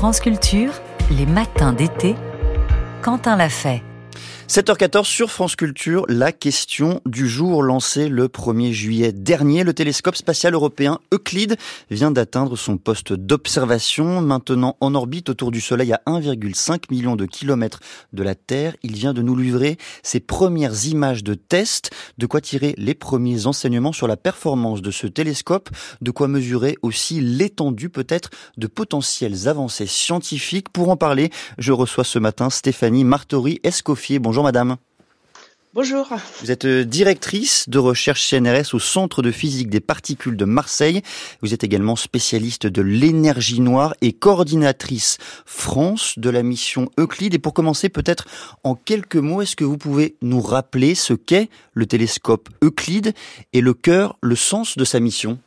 France Culture, les matins d'été, Quentin l'a fait. 7h14 sur France Culture, la question du jour lancée le 1er juillet dernier. Le télescope spatial européen Euclide vient d'atteindre son poste d'observation. Maintenant en orbite autour du Soleil à 1,5 million de kilomètres de la Terre, il vient de nous livrer ses premières images de test, de quoi tirer les premiers enseignements sur la performance de ce télescope, de quoi mesurer aussi l'étendue peut-être de potentielles avancées scientifiques? Pour en parler, je reçois ce matin Stéphanie Martori-Escoffier. Bonjour madame. Bonjour. Vous êtes euh, directrice de recherche CNRS au Centre de physique des particules de Marseille. Vous êtes également spécialiste de l'énergie noire et coordinatrice France de la mission Euclide. Et pour commencer, peut-être en quelques mots, est-ce que vous pouvez nous rappeler ce qu'est le télescope Euclide et le cœur, le sens de sa mission?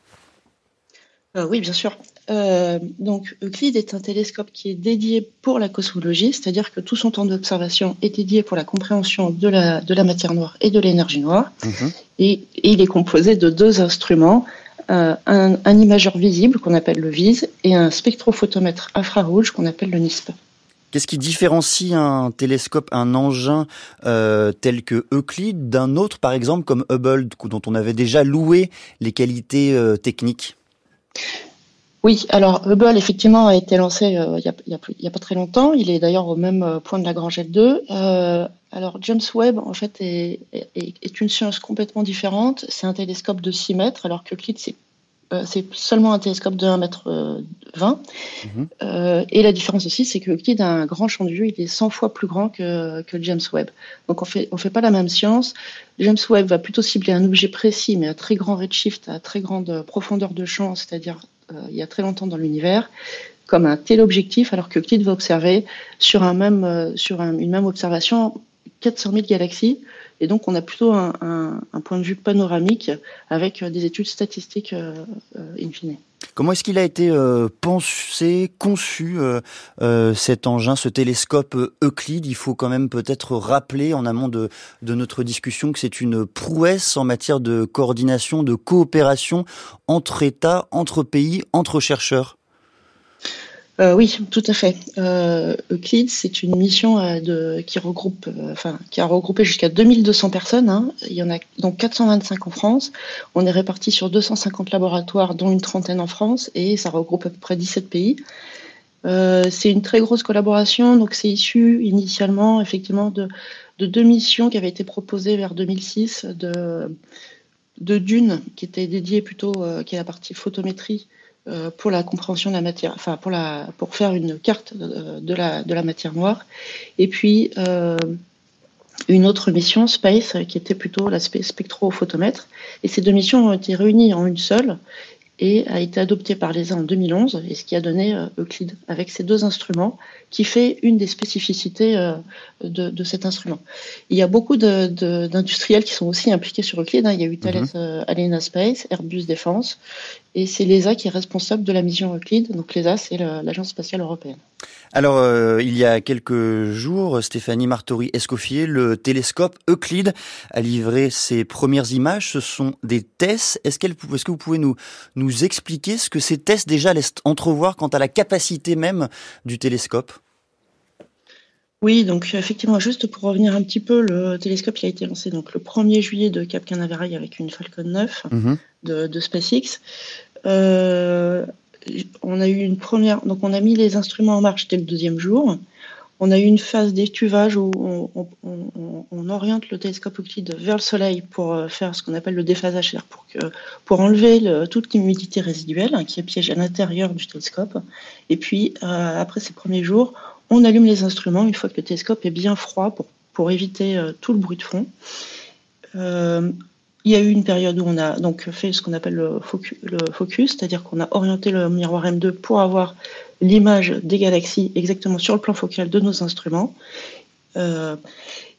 Euh, Oui, bien sûr. Euh, donc Euclide est un télescope qui est dédié pour la cosmologie, c'est-à-dire que tout son temps d'observation est dédié pour la compréhension de la, de la matière noire et de l'énergie noire. Mhm. Et, il est composé de deux instruments, euh, un, un, imageur visible qu'on appelle le VIS et un spectrophotomètre infrarouge qu'on appelle le NISP. Qu'est-ce qui différencie un télescope, un engin euh, tel que Euclide d'un autre, par exemple, comme Hubble, dont on avait déjà loué les qualités techniques? Oui, alors Hubble effectivement a été lancé euh, il n'y a, pas très longtemps. Il est d'ailleurs au même euh, point de la Lagrange L2. Euh, alors James Webb en fait est, une science complètement différente. C'est un télescope de 6 mètres alors que Euclide c'est c'est seulement un télescope de 1 mètre 20. Mhm. et la différence aussi, c'est que Euclide a un grand champ de vue, il est 100 fois plus grand que, que James Webb. Donc on fait, on fait pas la même science. James Webb va plutôt cibler un objet précis, mais à très grand redshift, à très grande profondeur de champ, c'est-à-dire il y a très longtemps dans l'univers comme un téléobjectif, alors que Euclide va observer sur, euh, sur une même observation 400 000 galaxies. Et donc, on a plutôt un, point de vue panoramique avec euh, des études statistiques in fine. Comment est-ce qu'il a été pensé, conçu cet engin, ce télescope Euclide? Il faut quand même peut-être rappeler en amont de notre discussion que c'est une prouesse en matière de coordination, de coopération entre États, entre pays, entre chercheurs. Euh, oui, tout à fait. Euclid, c'est une mission euh, qui regroupe, euh, enfin, qui a regroupé jusqu'à 2200 personnes. Hein. Il y en a donc 425 en France. On est réparti sur 250 laboratoires, dont une trentaine en France, et ça regroupe à peu près 17 pays. c'est une très grosse collaboration. Donc, c'est issu initialement, effectivement, de, de, deux missions qui avaient été proposées vers 2006 de, de Dune, qui était dédiée plutôt, qui est la partie photométrie pour la compréhension de la matière, enfin pour, la, pour faire une carte de, la, de la matière noire. Et puis euh, une autre mission, Space, qui était plutôt l'aspect spectrophotomètre. Et ces deux missions ont été réunies en une seule et a été adoptée par l'ESA en 2011, et ce qui a donné euh, Euclide, avec ces deux instruments, qui fait une des spécificités euh, de, de, cet instrument. Il y a beaucoup d'industriels qui sont aussi impliqués sur Euclide. Hein. Il y a eu Thales mm Alena Space, Airbus Défense, et c'est l'ESA qui est responsable de la mission Euclide. Donc l'ESA, c'est l'Agence spatiale européenne. Alors, euh, il y a quelques jours, Stéphanie Martori-Escoffier, le télescope Euclide a livré ses premières images. Ce sont des tests. Est-ce, est que vous pouvez nous, nous expliquer ce que ces tests déjà laissent entrevoir quant à la capacité même du télescope? Oui, donc effectivement, juste pour revenir un petit peu, le télescope il a été lancé donc le 1er juillet de Cap Canaveral avec une Falcon 9 mhm. De, SpaceX. Euh, on a eu une première, donc on a mis les instruments en marche dès le deuxième jour. On a eu une phase d'étuvage où on, oriente le télescope Euclide vers le Soleil pour euh, faire ce qu'on appelle le déphasage, pour, que, pour enlever toute l'humidité résiduelle qui est piégée à l'intérieur du télescope. Et puis, euh, après ces premiers jours, on allume les instruments une fois que le télescope est bien froid pour, pour éviter tout le bruit de fond. Il y a eu une période où on a donc fait ce qu'on appelle le focus, c'est-à-dire qu'on a orienté le miroir M2 pour avoir l'image des galaxies exactement sur le plan focal de nos instruments. Euh,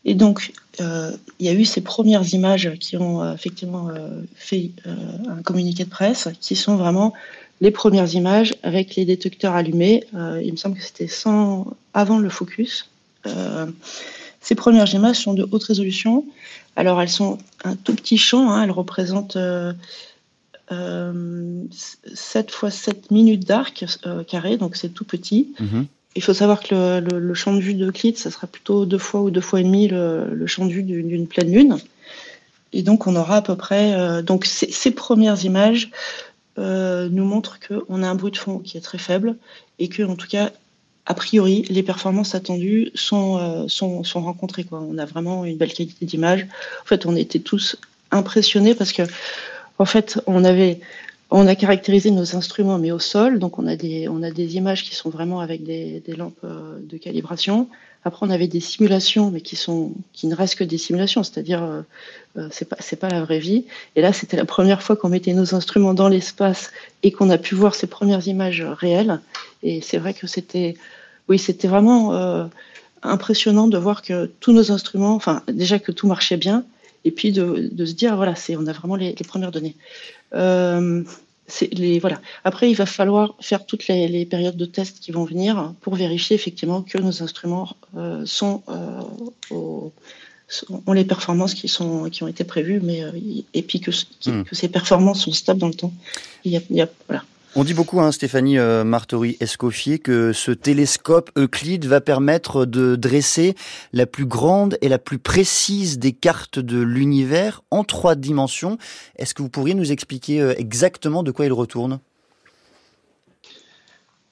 et donc, euh, il y a eu ces premières images qui ont euh, effectivement fait un communiqué de presse, qui sont vraiment les premières images avec les détecteurs allumés. il me semble que c'était avant le focus. Ces premières images sont de haute résolution alors elles sont un tout petit champ, hein. elles représentent euh, 7 fois 7 minutes d'arc carré, donc c'est tout petit. Mhm. Il faut savoir que le, champ de vue d'Euclide, ça sera plutôt deux fois ou deux fois et demi le, champ de vue d'une pleine lune. Et donc on aura à peu près. donc ces, premières images nous montrent qu'on a un bruit de fond qui est très faible et que en tout cas a priori, les performances attendues sont, euh, sont, sont, rencontrées. Quoi. On a vraiment une belle qualité d'image. En fait, on était tous impressionnés parce que, en fait, on avait, on a caractérisé nos instruments, mais au sol. Donc, on a des, on a des images qui sont vraiment avec des, lampes euh, de calibration. Après, on avait des simulations, mais qui sont, qui ne restent que des simulations, c'est-à-dire, euh, euh pas, c'est pas la vraie vie. Et là, c'était la première fois qu'on mettait nos instruments dans l'espace et qu'on a pu voir ces premières images réelles. Et c'est vrai que c'était, oui, c'était vraiment impressionnant de voir que tous nos instruments, enfin, déjà que tout marchait bien, et puis de, de se dire, voilà, on a vraiment les, premières données. Les, voilà. Après, il va falloir faire toutes les, périodes de tests qui vont venir pour vérifier effectivement que nos instruments euh, sont, euh, ont les performances qui, sont, qui ont été prévues, mais, euh, et puis que, hmm. que, ces performances sont stables dans le temps. Il y a, il y a, voilà. On dit beaucoup, hein, Stéphanie euh, Martori-Escoffier, que ce télescope Euclide va permettre de dresser la plus grande et la plus précise des cartes de l'univers en trois dimensions. Est-ce que vous pourriez nous expliquer euh, exactement de quoi il retourne?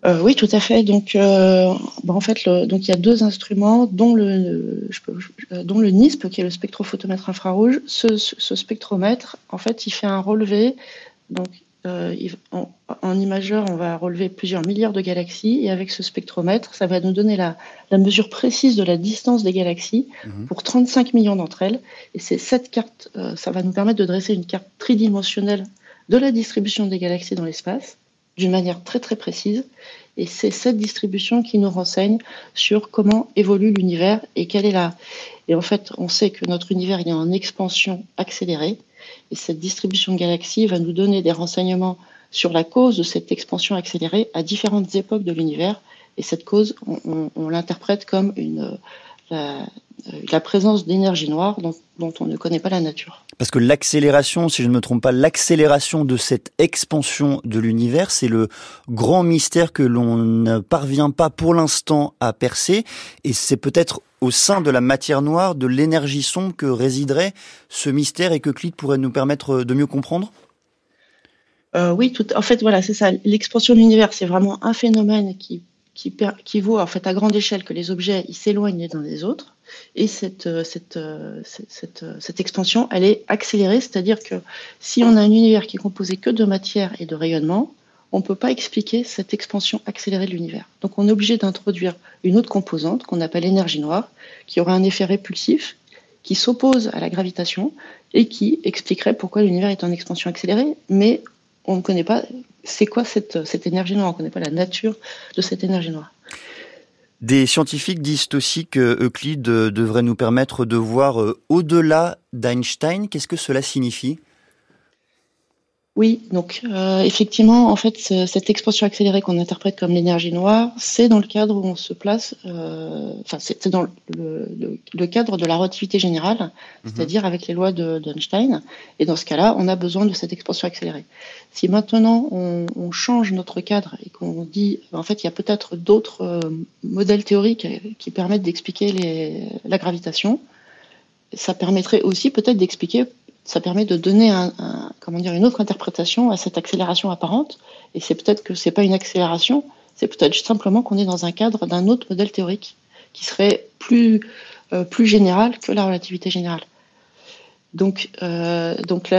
Euh, oui, tout à fait. Donc, bah, en fait, il y a deux instruments, dont le, NISP, qui est le spectrophotomètre infrarouge. Ce, spectromètre, en fait, il fait un relevé. Euh, en, imageur, on va relever plusieurs milliards de galaxies et avec ce spectromètre, ça va nous donner la, mesure précise de la distance des galaxies mhm. pour 35 millions d'entre elles. Et c'est cette carte, euh, ça va nous permettre de dresser une carte tridimensionnelle de la distribution des galaxies dans l'espace d'une manière très très précise. Et c'est cette distribution qui nous renseigne sur comment évolue l'univers et quelle est la. Et en fait, on sait que notre univers est en expansion accélérée. Et cette distribution de galaxies va nous donner des renseignements sur la cause de cette expansion accélérée à différentes époques de l'univers. Et cette cause, on, l'interprète comme une, la, présence d'énergie noire dont, dont, on ne connaît pas la nature. Parce que l'accélération, si je ne me trompe pas, l'accélération de cette expansion de l'univers, c'est le grand mystère que l'on ne parvient pas pour l'instant à percer. Et c'est peut-être au sein de la matière noire, de l'énergie sombre que résiderait ce mystère et que Clyde pourrait nous permettre de mieux comprendre? Euh, Oui, tout, en fait, voilà, c'est ça. L'expansion de l'univers, c'est vraiment un phénomène qui, qui, qui vaut en fait à grande échelle que les objets s'éloignent les uns des autres. Et cette, euh, cette, euh, cette, cette, expansion, elle est accélérée, c'est-à-dire que si on a un univers qui est composé que de matière et de rayonnement, on ne peut pas expliquer cette expansion accélérée de l'univers. Donc on est obligé d'introduire une autre composante qu'on appelle l'énergie noire, qui aurait un effet répulsif, qui s'oppose à la gravitation et qui expliquerait pourquoi l'univers est en expansion accélérée, mais on ne connaît pas c'est quoi cette, énergie noire, on ne connaît pas la nature de cette énergie noire. Des scientifiques disent aussi que Euclide devrait nous permettre de voir euh, au-delà d'Einstein. Qu'est-ce que cela signifie? Oui, donc euh, effectivement, en fait, cette expansion accélérée qu'on interprète comme l'énergie noire, c'est dans le cadre où on se place, euh, enfin, c'est dans le, le, cadre de la relativité générale, mhm. c'est-à-dire avec les lois d'Einstein. et dans ce cas-là, on a besoin de cette expansion accélérée. Si maintenant on, on change notre cadre et qu'on dit, en fait, il y a peut-être d'autres euh, modèles théoriques qui permettent d'expliquer la gravitation, ça permettrait aussi peut-être d'expliquer ça permet de donner une autre interprétation à cette accélération apparente. Et c'est peut-être que c'est pas une accélération, c'est peut-être simplement qu'on est dans un cadre d'un autre modèle théorique qui serait plus, euh, plus général que la relativité générale. Donc, euh, donc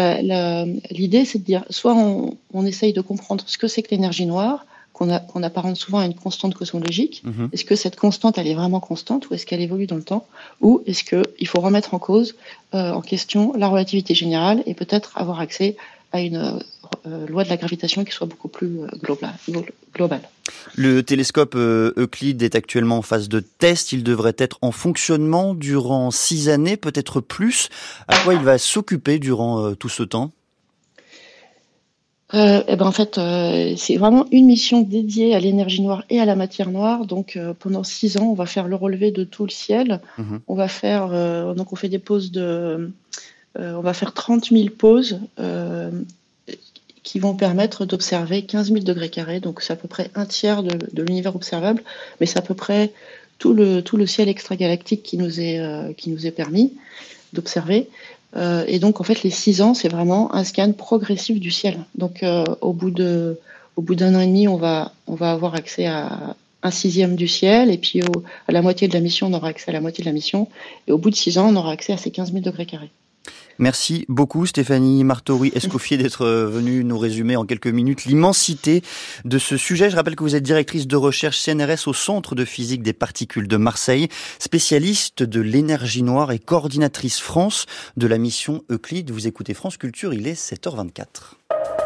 l'idée, c'est de dire, soit on essaye de comprendre ce que c'est que l'énergie noire, qu'on apparente souvent à une constante cosmologique. Mhm. Est-ce que cette constante, elle est vraiment constante ou est-ce qu'elle évolue dans le temps Ou est-ce qu'il faut remettre en cause, euh, en question, la relativité générale et peut-être avoir accès à une euh, loi de la gravitation qui soit beaucoup plus euh, globale. Le télescope Euclide est actuellement en phase de test. Il devrait être en fonctionnement durant six années, peut-être plus. À quoi il va s'occuper durant tout ce temps? Euh, eh ben en fait, euh, c'est vraiment une mission dédiée à l'énergie noire et à la matière noire. Donc euh, pendant six ans, on va faire le relevé de tout le ciel. Mhm. On va faire donc on fait des pauses de, on va faire 30 000 pauses qui vont permettre d'observer 15 000 degrés carrés. Donc c'est à peu près un tiers de, l'univers observable, mais c'est à peu près tout le, tout le ciel extragalactique qui nous est, qui nous est permis d'observer. Euh, et donc en fait les 6 ans, c'est vraiment un scan progressif du ciel. Donc euh, au bout de au bout d'un an et demi, on va, on va avoir accès à un sixième du ciel, et puis à la moitié de la mission, on aura accès à la moitié de la mission, et au bout de six ans, on aura accès à ces 15 000 degrés carrés. Merci beaucoup Stéphanie Martori-Escoffier d'être venue nous résumer en quelques minutes l'immensité de ce sujet. Je rappelle que vous êtes directrice de recherche CNRS au Centre de physique des particules de Marseille, spécialiste de l'énergie noire et coordinatrice France de la mission Euclide. Vous écoutez France Culture, il est 7h24.